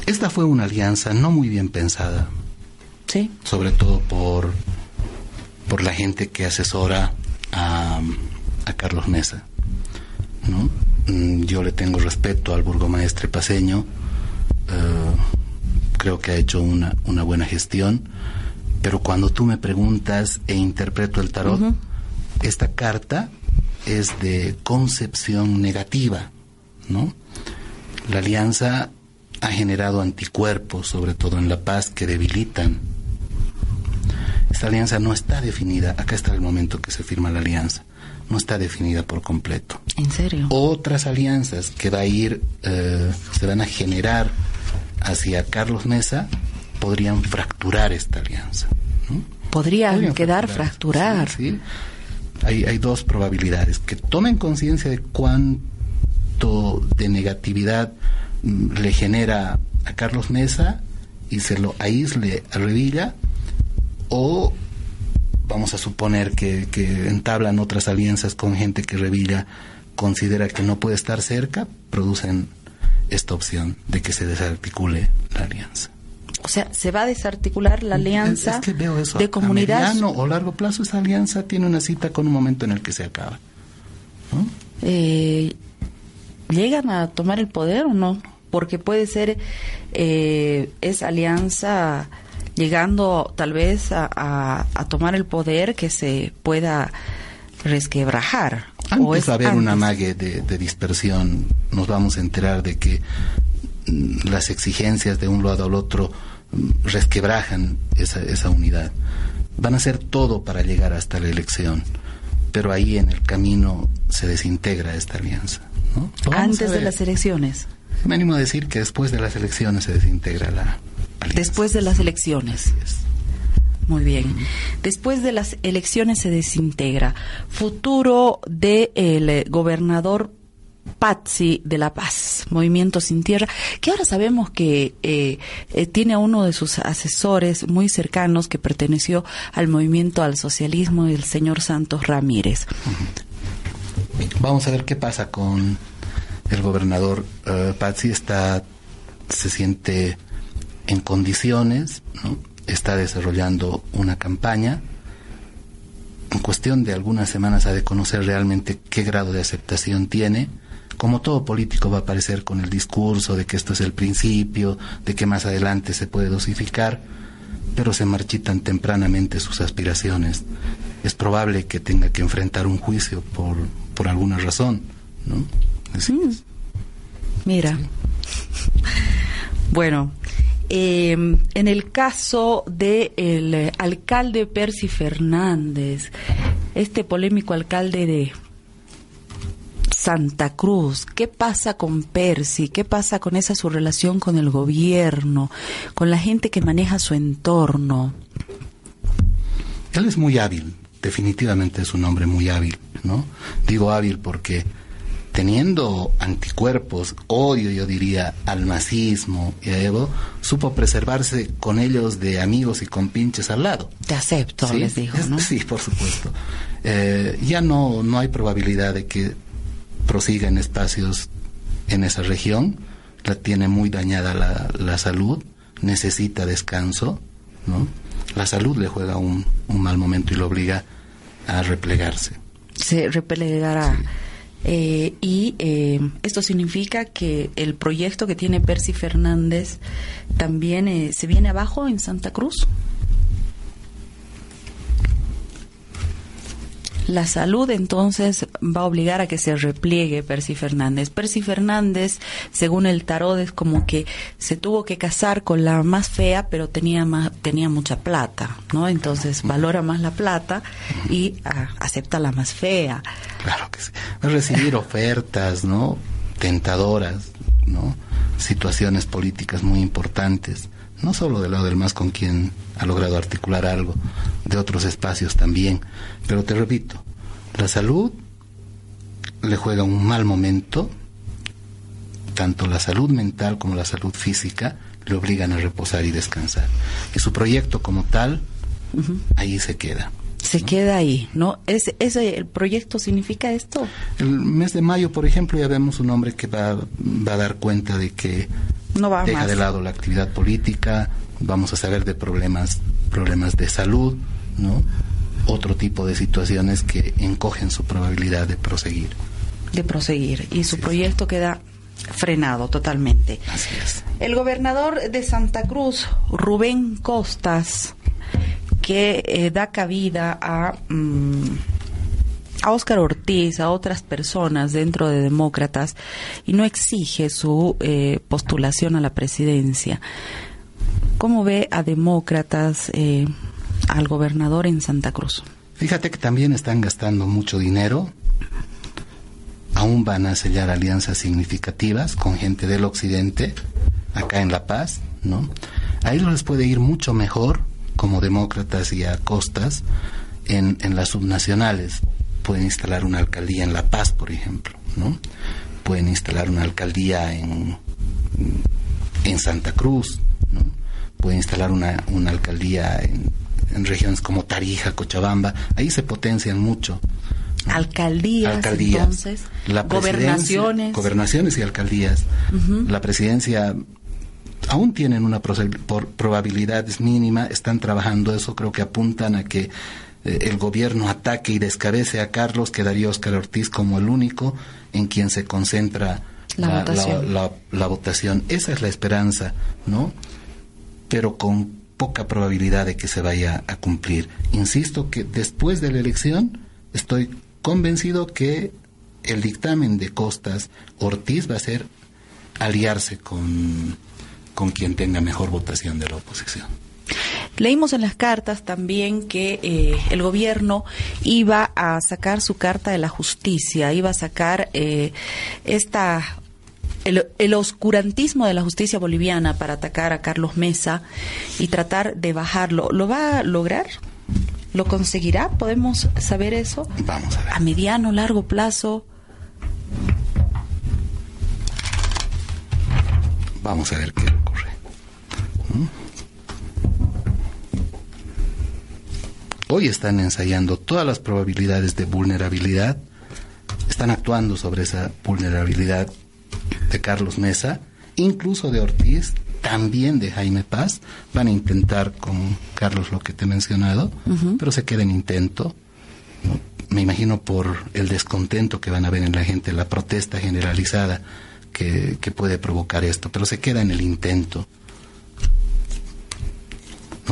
Esta fue una alianza no muy bien pensada. Sí. Sobre todo por, por la gente que asesora a, a Carlos Mesa. ¿no? Mm, yo le tengo respeto al burgomaestre paseño. Uh, creo que ha hecho una, una buena gestión. Pero cuando tú me preguntas e interpreto el tarot, uh -huh. esta carta es de concepción negativa, ¿no? La alianza ha generado anticuerpos, sobre todo en La Paz, que debilitan. Esta alianza no está definida, acá está el momento que se firma la alianza, no está definida por completo. ¿En serio? Otras alianzas que va a ir, eh, se van a generar hacia Carlos Mesa, podrían fracturar esta alianza. ¿no? Podrían, podrían quedar fracturar. Sí, sí. Hay, hay dos probabilidades, que tomen conciencia de cuánto de negatividad le genera a Carlos Mesa y se lo aísle a Revilla o vamos a suponer que, que, entablan otras alianzas con gente que Revilla considera que no puede estar cerca, producen esta opción de que se desarticule la alianza. O sea, se va a desarticular la alianza es, es que veo eso. de comunidad. A mediano o largo plazo esa alianza tiene una cita con un momento en el que se acaba. ¿no? Eh, ¿Llegan a tomar el poder o no? Porque puede ser eh, esa alianza llegando tal vez a, a, a, tomar el poder que se pueda resquebrajar. Antes o es haber antes? una mague de, de, dispersión, nos vamos a enterar de que mm, las exigencias de un lado al otro mm, resquebrajan esa, esa unidad. Van a hacer todo para llegar hasta la elección, pero ahí en el camino se desintegra esta alianza. ¿no? Antes de las elecciones. Me animo a decir que después de las elecciones se desintegra la Después de las elecciones. Muy bien. Después de las elecciones se desintegra. Futuro del de gobernador Pazzi de La Paz, Movimiento Sin Tierra, que ahora sabemos que eh, eh, tiene a uno de sus asesores muy cercanos que perteneció al movimiento al socialismo, el señor Santos Ramírez. Vamos a ver qué pasa con el gobernador uh, Pazzi. Está, se siente en condiciones, ¿no? está desarrollando una campaña. En cuestión de algunas semanas ha de conocer realmente qué grado de aceptación tiene. Como todo político va a aparecer con el discurso de que esto es el principio, de que más adelante se puede dosificar, pero se marchitan tempranamente sus aspiraciones. Es probable que tenga que enfrentar un juicio por, por alguna razón, ¿no? Mm. Mira. Bueno, em, en el caso del el alcalde Percy Fernández, este polémico alcalde de Santa Cruz, ¿qué pasa con Percy? ¿Qué pasa con esa su relación con el gobierno, con la gente que maneja su entorno? Él es muy hábil, definitivamente es un hombre muy hábil, ¿no? Digo hábil porque teniendo anticuerpos, odio yo diría al nazismo y a Evo, supo preservarse con ellos de amigos y con pinches al lado. Te acepto, les dijo, ¿no? Sí, por supuesto. Eh, ya no, no hay probabilidad de que prosiga en espacios en esa región, la tiene muy dañada la, la salud, necesita descanso, ¿no? La salud le juega un, un mal momento y lo obliga a replegarse. Se replegará. Eh, y eh, esto significa que el proyecto que tiene Percy Fernández también eh, se viene abajo en Santa Cruz. La salud entonces va a obligar a que se repliegue Percy Fernández. Percy Fernández, según el tarot, es como que se tuvo que casar con la más fea, pero tenía más, tenía mucha plata, ¿no? Entonces valora más la plata y ah, acepta la más fea. Claro que sí. Recibir ofertas, ¿no? Tentadoras, ¿no? Situaciones políticas muy importantes no solo del lado del MAS con quien ha logrado articular algo, de otros espacios también. Pero te repito, la salud le juega un mal momento, tanto la salud mental como la salud física le obligan a reposar y descansar. Y su proyecto como tal, ahí se queda. Se queda ahí, ¿no? ¿Es, ¿Ese el proyecto significa esto? El mes de mayo, por ejemplo, ya vemos un hombre que va, va a dar cuenta de que no va deja de lado la actividad política, vamos a saber de problemas, problemas de salud, ¿no? Otro tipo de situaciones que encogen su probabilidad de proseguir. De proseguir. Y su proyecto queda frenado totalmente. Así es. El gobernador de Santa Cruz, Rubén Costas, que eh, da cabida a... Mm, a Óscar Ortiz, a otras personas dentro de Demócratas y no exige su eh, postulación a la presidencia. ¿Cómo ve a Demócratas eh, al gobernador en Santa Cruz? Fíjate que también están gastando mucho dinero. Aún van a sellar alianzas significativas con gente del occidente, acá en La Paz, ¿no? Ahí les puede ir mucho mejor como demócratas y a costas en, en las subnacionales pueden instalar una alcaldía en La Paz, por ejemplo, ¿no? Pueden instalar una alcaldía en, en Santa Cruz, ¿no? Pueden instalar una, una alcaldía en, regiones como Tarija, Cochabamba, ahí se potencian mucho. Alcaldías, entonces, gobernaciones. Gobernaciones y alcaldías. La presidencia aún tienen una probabilidad mínima, están trabajando eso, creo que apuntan a que eh, el gobierno ataque y descabece a Carlos, quedaría Oscar Ortiz como el único en quien se concentra la, votación. Esa es la esperanza, ¿no? Pero con poca probabilidad de que se vaya a cumplir. Insisto que después de la elección estoy convencido que el dictamen de Costas Ortiz va a ser aliarse con, con quien tenga mejor votación de la oposición. Leímos en las cartas también que eh, el gobierno iba a sacar su carta de la justicia, iba a sacar eh, esta el, el, oscurantismo de la justicia boliviana para atacar a Carlos Mesa y tratar de bajarlo. ¿Lo va a lograr? ¿Lo conseguirá? ¿Podemos saber eso? Vamos a ver. A mediano, largo plazo. Vamos a ver qué ocurre. ¿Mm? Hoy están ensayando todas las probabilidades de vulnerabilidad, están actuando sobre esa vulnerabilidad de Carlos Mesa, incluso de Ortiz, también de Jaime Paz. Van a intentar con Carlos lo que te he mencionado, pero se queda en intento. Me imagino por el descontento que van a ver en la gente, la protesta generalizada que puede provocar esto, pero se queda en el intento.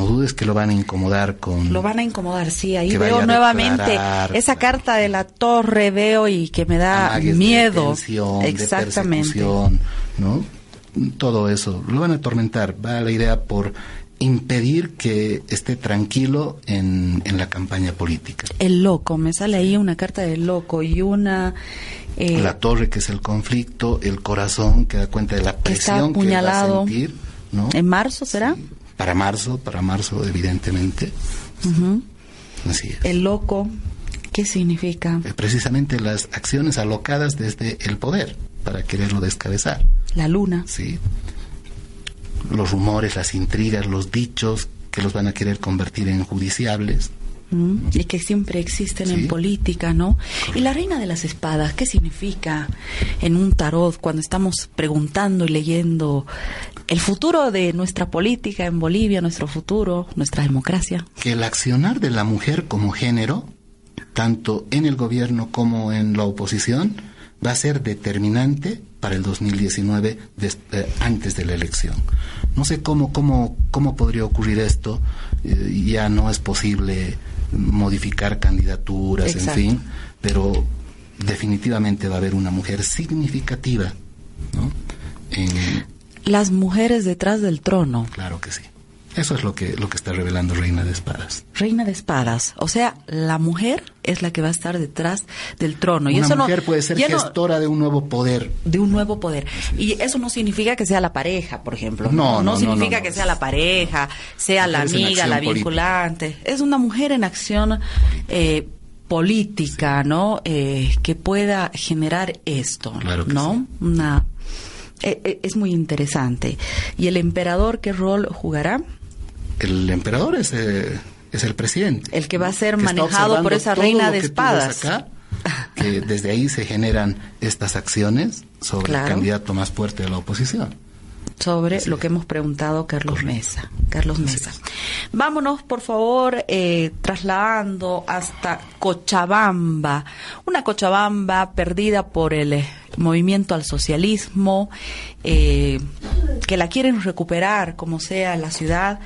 No dudes que lo van a incomodar con... Lo van a incomodar, sí. Ahí veo nuevamente declarar, esa carta de la torre, veo y que me da miedo. De de Exactamente. persecución, ¿no? Todo eso. Lo van a atormentar. Va la idea por impedir que esté tranquilo en, en la campaña política. El loco, me sale ahí una carta del loco y una... eh, la torre, que es el conflicto, el corazón, que da cuenta de la que está presión que, va a apuñalado. sentir, ¿no? ¿En marzo será? Para marzo, para marzo, evidentemente. Así es. El loco, ¿qué significa? Eh, Precisamente las acciones alocadas desde el poder para quererlo descabezar, La luna. ¿sí? Los rumores, las intrigas, los dichos que los van a querer convertir en judiciables. ¿m? Y que siempre existen Sí. en política, ¿no? Y la reina de las espadas, ¿qué significa en un tarot cuando estamos preguntando y leyendo el futuro de nuestra política en Bolivia, nuestro futuro, nuestra democracia? que el accionar de la mujer como género, tanto en el gobierno como en la oposición, va a ser determinante para el 2019 des- eh, antes de la elección. No sé cómo, cómo, cómo podría ocurrir esto, eh, ya no es posible modificar candidaturas, Exacto. en fin, pero definitivamente va a haber una mujer significativa, ¿no? En- Las mujeres detrás del trono. claro que sí. Eso es lo que, lo que está revelando Reina de Espadas. Reina de espadas, o sea, la mujer es la que va a estar detrás del trono. y Una eso mujer no, puede ser no- gestora de un nuevo poder. de un nuevo poder. Y eso no significa que sea la pareja, por ejemplo. No, no, no, significa no, que no. sea la pareja, sea la amiga, la vinculante. Es una mujer en acción eh, política, ¿no? Eh, que pueda generar esto, Claro que ¿no? sí. Una es muy interesante. ¿Y el emperador qué rol jugará? El emperador es, eh, es el presidente. El que va a ser manejado por esa reina de espadas. acá, que desde ahí se generan estas acciones sobre Claro. el candidato más fuerte de la oposición. Sobre lo que hemos preguntado Carlos Correcto. Mesa. Carlos Mesa. es. Vámonos, por favor, eh, trasladando hasta Cochabamba. Una Cochabamba perdida por el eh, movimiento al socialismo, eh, que la quieren recuperar como sea la ciudad.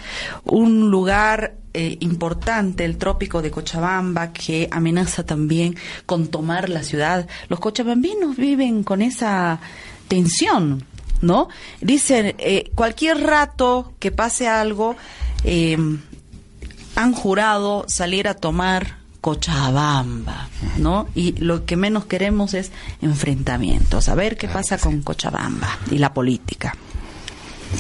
Un lugar eh, importante, el trópico de Cochabamba, que amenaza también con tomar la ciudad. Los cochabambinos viven con esa tensión, ¿no? Dicen, eh, cualquier rato que pase algo, eh, han jurado salir a tomar Cochabamba, ¿no? Y lo que menos queremos es enfrentamientos. A ver qué pasa con Cochabamba y la política.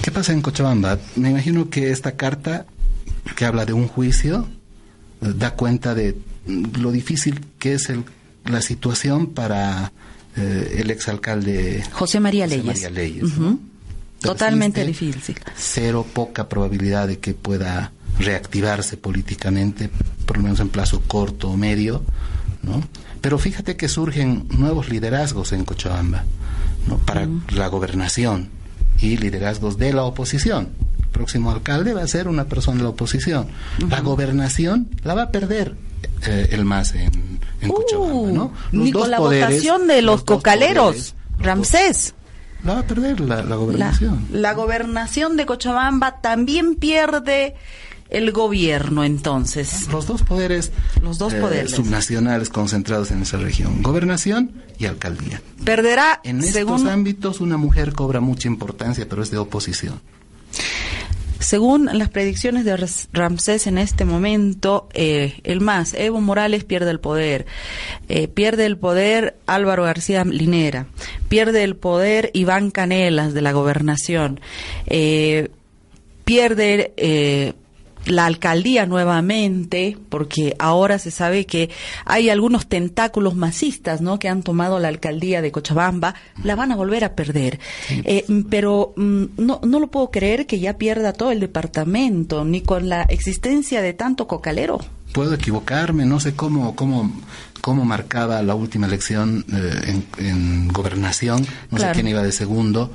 ¿Qué pasa en Cochabamba? Me imagino que esta carta que habla de un juicio da cuenta de lo difícil que es el- la situación para eh, el exalcalde José María José Leyes. María Leyes. Totalmente difícil. Cero, poca probabilidad de que pueda reactivarse políticamente, por lo menos en plazo corto o medio, ¿no? Pero fíjate que surgen nuevos liderazgos en Cochabamba, ¿no? Para la gobernación y liderazgos de la oposición. El próximo alcalde va a ser una persona de la oposición. La gobernación la va a perder eh, el MAS en, en Cochabamba, ¿no? Uh, ni con la poderes, votación de los, dos cocaleros, poderes, los dos- Ramsés. La va a perder la, gobernación. la gobernación de Cochabamba también pierde el gobierno entonces. Los dos poderes, Los dos eh, poderes. subnacionales concentrados en esa región, gobernación y alcaldía. Perderá, En estos según, ámbitos una mujer cobra mucha importancia, pero es de oposición. Según las predicciones de Ramsés en este momento, eh, el más, Evo Morales pierde el poder. Eh, pierde el poder Álvaro García Linera. Pierde el poder Iván Canelas de la gobernación. Eh, pierde eh, la alcaldía nuevamente, porque ahora se sabe que hay algunos tentáculos masistas, ¿no? Que han tomado la alcaldía de Cochabamba, la van a volver a perder. Eh, mm, pero mm, no, no lo puedo creer que ya pierda todo el departamento, ni con la existencia de tanto cocalero. Puedo equivocarme, no sé cómo, cómo, cómo marcaba la última elección eh, en, en gobernación, no Claro. sé quién iba de segundo,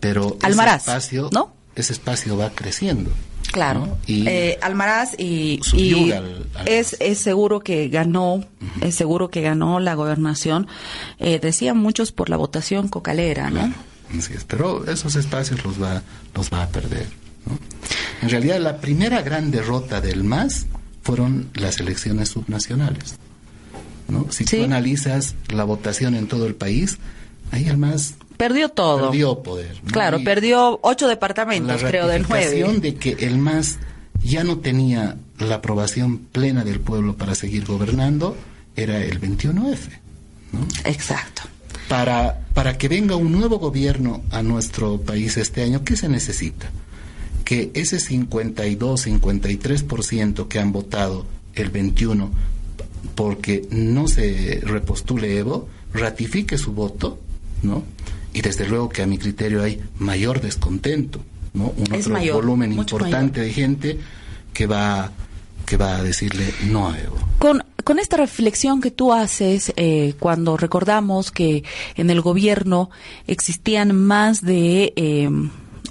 pero Almaraz, ese espacio, ¿no? ese espacio va creciendo. Claro. ¿no? Y Eh, Almaraz y, y al- al- es, es seguro que ganó, es seguro que ganó la gobernación. Eh, decían muchos por la votación cocalera, ¿no? Claro, así es. Pero esos espacios los va, los va a perder. ¿no? En realidad, la primera gran derrota del MAS fueron las elecciones subnacionales. ¿no? Si tú analizas la votación en todo el país, ahí el MAS perdió todo. Perdió poder. Claro, perdió ocho departamentos, creo, del nueve. de que el MAS ya no tenía la aprobación plena del pueblo para seguir gobernando era el 21F. ¿no? Exacto. Para, para que venga un nuevo gobierno a nuestro país este año, ¿qué se necesita? Que ese 52, 53% que han votado el 21 porque no se repostule Evo, ratifique su voto, ¿no? Y desde luego que a mi criterio hay mayor descontento, ¿no? Un otro volumen importante de gente que va que va a decirle no a Evo. Con, con esta reflexión que tú haces eh, cuando recordamos que en el gobierno existían más de eh,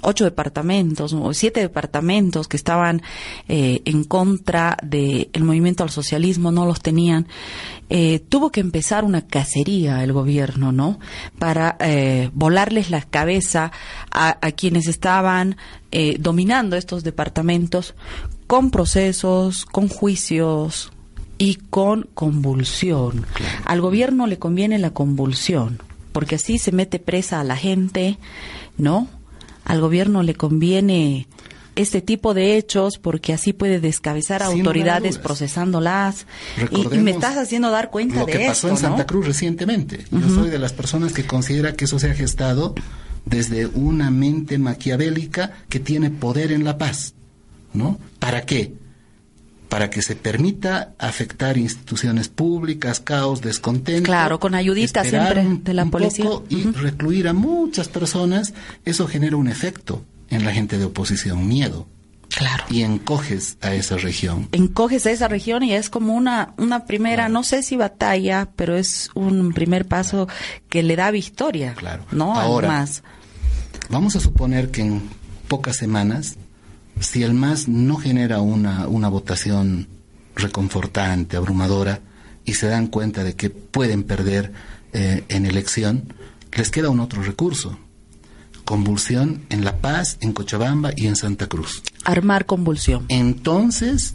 ocho departamentos o siete departamentos que estaban eh, en contra del movimiento al socialismo, no los tenían, eh, tuvo que empezar una cacería el gobierno, ¿no? Para eh, volarles la cabeza a, a quienes estaban dominando estos departamentos con procesos, con juicios y con convulsión. Al gobierno le conviene la convulsión, porque así se mete presa a la gente, ¿no? Al gobierno le conviene este tipo de hechos porque así puede descabezar autoridades procesándolas y, me estás haciendo dar cuenta de lo que pasó en Santa Cruz recientemente. Yo soy de las personas que considera que eso se ha gestado desde una mente maquiavélica que tiene poder en la paz, ¿no? ¿Para qué? Para que se permita afectar instituciones públicas, caos, descontento. Claro, con ayuditas siempre de la policía. Y recluir a muchas personas, eso genera un efecto en la gente de oposición, miedo. Claro. Y encoges a esa región. Encoges a esa región y es como una, una primera, no sé si batalla, pero es un primer paso que le da victoria. Claro. ¿No? Ahora, vamos a suponer que en pocas semanas si el MAS no genera una, una votación reconfortante, abrumadora, y se dan cuenta de que pueden perder eh, en elección, les queda un otro recurso. Convulsión en La Paz, en Cochabamba y en Santa Cruz. Armar convulsión. Entonces,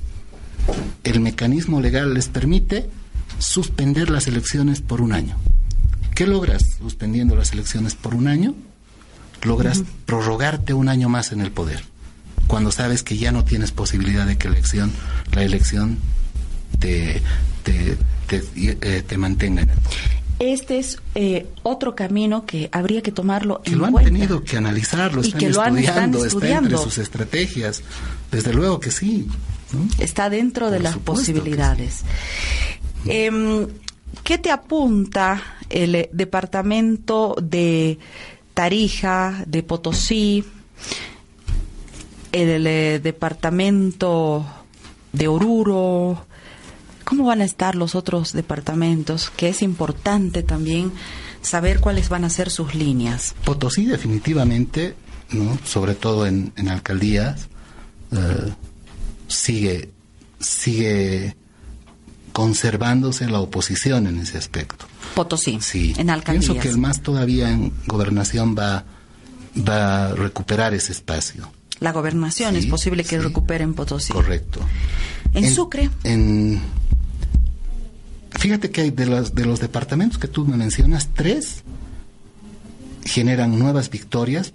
el mecanismo legal les permite suspender las elecciones por un año. ¿Qué logras suspendiendo las elecciones por un año? Logras prorrogarte un año más en el poder cuando sabes que ya no tienes posibilidad de que elección, la elección te, te, eh, mantenga en el poder. Este es eh, otro camino que habría que tomarlo que lo han tenido que analizarlo, están, estudiando, está entre sus estrategias. Desde luego que sí. Está dentro de las posibilidades. Em, ¿Qué te apunta el eh, departamento de Tarija, de Potosí, el, eh, departamento de Oruro, ¿cómo van a estar los otros departamentos? Que es importante también saber cuáles van a ser sus líneas. Potosí definitivamente, ¿no? sobre todo en, alcaldías, eh, sigue, sigue conservándose la oposición en ese aspecto. Potosí, sí. en alcaldías. Pienso que el más todavía en gobernación va, va a recuperar ese espacio la gobernación. es posible que recuperen Potosí. Correcto. ¿En, Sucre? En, fíjate que hay de los, de los departamentos que tú me mencionas, tres generan nuevas victorias.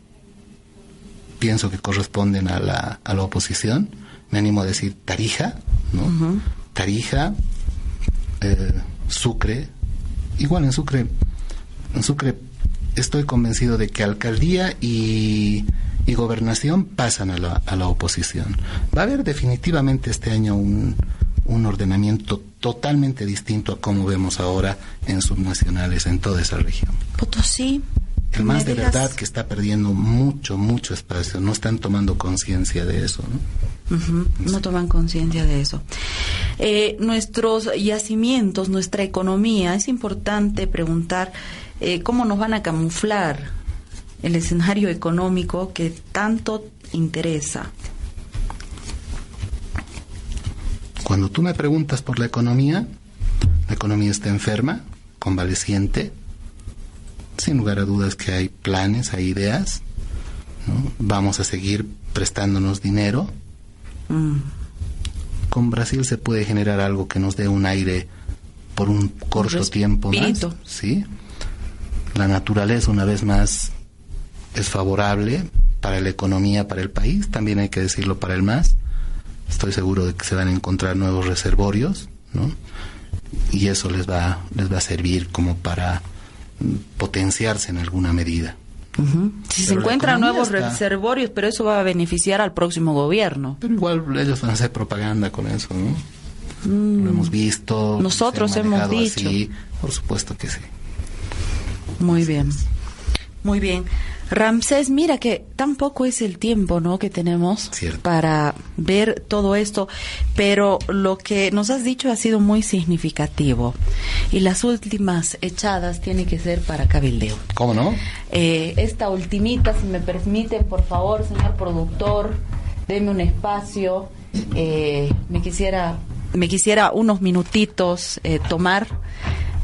Pienso que corresponden a la, a la oposición. Me animo a decir Tarija, ¿no? Tarija, eh, Sucre. Igual en Sucre, en Sucre estoy convencido de que alcaldía y y gobernación pasan a la, a la oposición. Va a haber definitivamente este año un, un ordenamiento totalmente distinto a como vemos ahora en subnacionales en toda esa región. Potosí. El más de verdad que está perdiendo mucho, mucho espacio. No están tomando conciencia de eso. ¿no? no toman conciencia de eso. Eh, nuestros yacimientos, nuestra economía, es importante preguntar eh, cómo nos van a camuflar el escenario económico que tanto interesa. Cuando tú me preguntas por la economía, la economía está enferma, convaleciente, sin lugar a dudas que hay planes, hay ideas, vamos a seguir prestándonos dinero, Mm. Con Brasil se puede generar algo que nos dé un aire por un corto tiempo más. ¿sí? La naturaleza, una vez más, es favorable para la economía, para el país, también hay que decirlo para el MAS. Estoy seguro de que se van a encontrar nuevos reservorios, ¿no? Y eso les va, les va a servir como para mm, potenciarse en alguna medida. Si se encuentran nuevos reservorios, pero eso va a beneficiar al próximo gobierno. Pero igual ellos van a hacer propaganda con eso, ¿no? Mm. Lo hemos visto. Nosotros hemos dicho. por supuesto que sí. Muy bien. Muy bien. Ramsés, mira que tampoco es el tiempo, ¿no? Que tenemos para ver todo esto, pero lo que nos has dicho ha sido muy significativo y las últimas echadas tienen que ser para cabildeo. ¿Cómo no? Eh, esta ultimita, si me permiten, por favor, señor productor, deme un espacio. Eh, me quisiera, me quisiera unos minutitos eh, tomar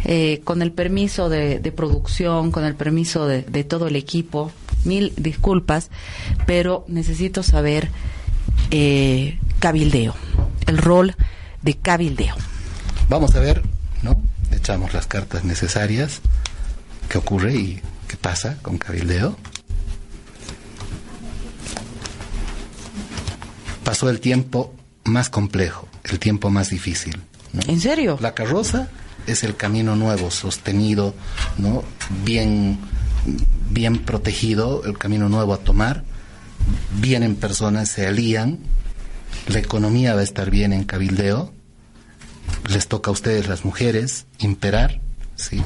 eh, con el permiso de, producción, con el permiso de, todo el equipo, mil disculpas, pero necesito saber eh, cabildeo, el rol de cabildeo. Vamos a ver, ¿no? Echamos las cartas necesarias, qué ocurre y qué pasa con cabildeo. Pasó el tiempo más complejo, el tiempo más difícil. ¿En serio? La carroza es el camino nuevo, sostenido, ¿no? Bien, bien protegido, el camino nuevo a tomar. Vienen personas, se alían, la economía va a estar bien en cabildeo, les toca a ustedes las mujeres imperar, ¿sí?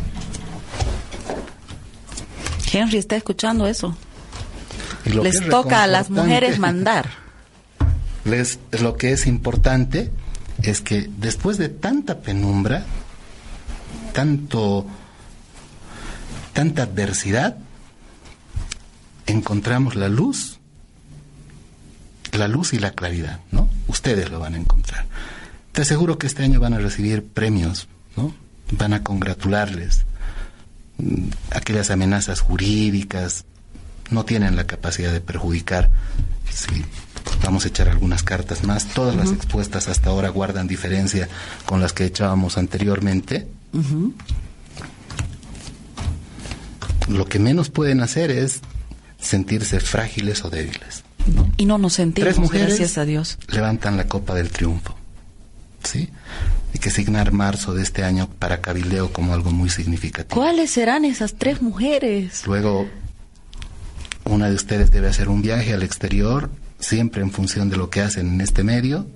Henry está escuchando eso. Les toca a las mujeres mandar. Les, lo que es importante es que después de tanta penumbra, tanto, tanta adversidad, encontramos la luz, la luz y la claridad, ¿no? Ustedes lo van a encontrar. Te aseguro que este año van a recibir premios, ¿no? Van a congratularles. Mm, aquellas amenazas jurídicas no tienen la capacidad de perjudicar. Sí, vamos a echar algunas cartas más. Todas las expuestas hasta ahora guardan diferencia con las que echábamos anteriormente. Lo que menos pueden hacer es sentirse frágiles o débiles. Y no nos sentimos, Tres mujeres gracias a Dios. Levantan la copa del triunfo. ¿Sí? Hay que signar marzo de este año para Cabildeo como algo muy significativo. ¿Cuáles serán esas tres mujeres? Luego, una de ustedes debe hacer un viaje al exterior, siempre en función de lo que hacen en este medio,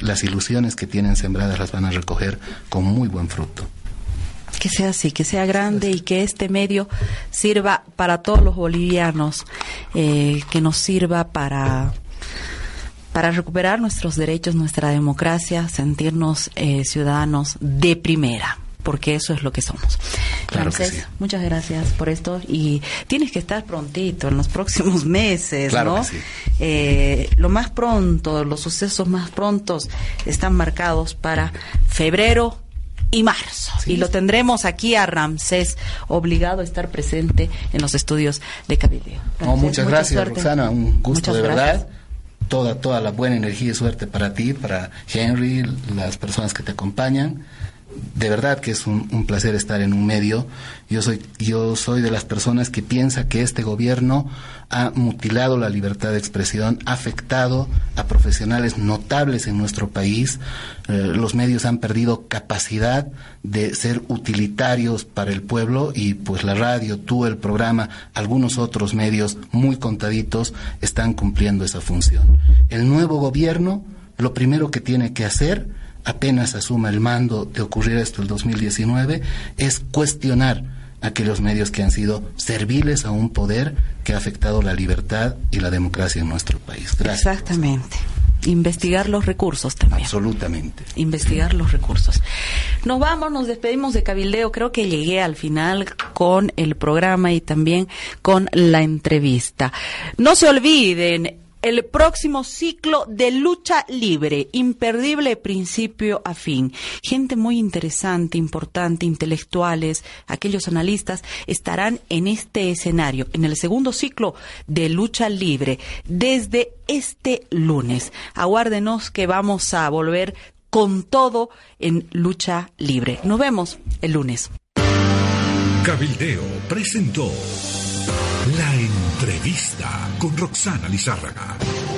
las ilusiones que tienen sembradas las van a recoger con muy buen fruto. Que sea así, que sea grande y que este medio sirva para todos los bolivianos, eh, que nos sirva para para recuperar nuestros derechos, nuestra democracia, sentirnos eh, ciudadanos de primera porque eso es lo que somos. Claro muchas gracias por esto y tienes que estar prontito en los próximos meses, ¿no? Eh, lo más pronto, los sucesos más prontos están marcados para febrero y marzo. Y lo tendremos aquí a Ramsés, obligado a estar presente en los estudios de Cabildo. muchas gracias, Roxana. Un gusto de verdad. Toda, toda la buena energía y suerte para ti, para Henry, las personas que te acompañan de verdad que es un, placer estar en un medio. Yo soy, yo soy de las personas que piensa que este gobierno ha mutilado la libertad de expresión, ha afectado a profesionales notables en nuestro país. Eh, los medios han perdido capacidad de ser utilitarios para el pueblo y pues la radio, tú, el programa, algunos otros medios muy contaditos están cumpliendo esa función. El nuevo gobierno lo primero que tiene que hacer apenas asuma el mando de ocurrir esto el 2019, es cuestionar aquellos medios que han sido serviles a un poder que ha afectado la libertad y la democracia en nuestro país. Exactamente. Investigar los recursos también. Absolutamente. Investigar los recursos. Nos vamos, nos despedimos de Cabildeo. Creo que llegué al final con el programa y también con la entrevista. No se olviden, el próximo ciclo de lucha libre, imperdible principio a fin. Gente muy interesante, importante, intelectuales, aquellos analistas estarán en este escenario, en el segundo ciclo de lucha libre, desde este lunes. Aguárdenos que vamos a volver con todo en lucha libre. Nos vemos el lunes. Cabildeo presentó la entrevista con Roxana Lizárraga.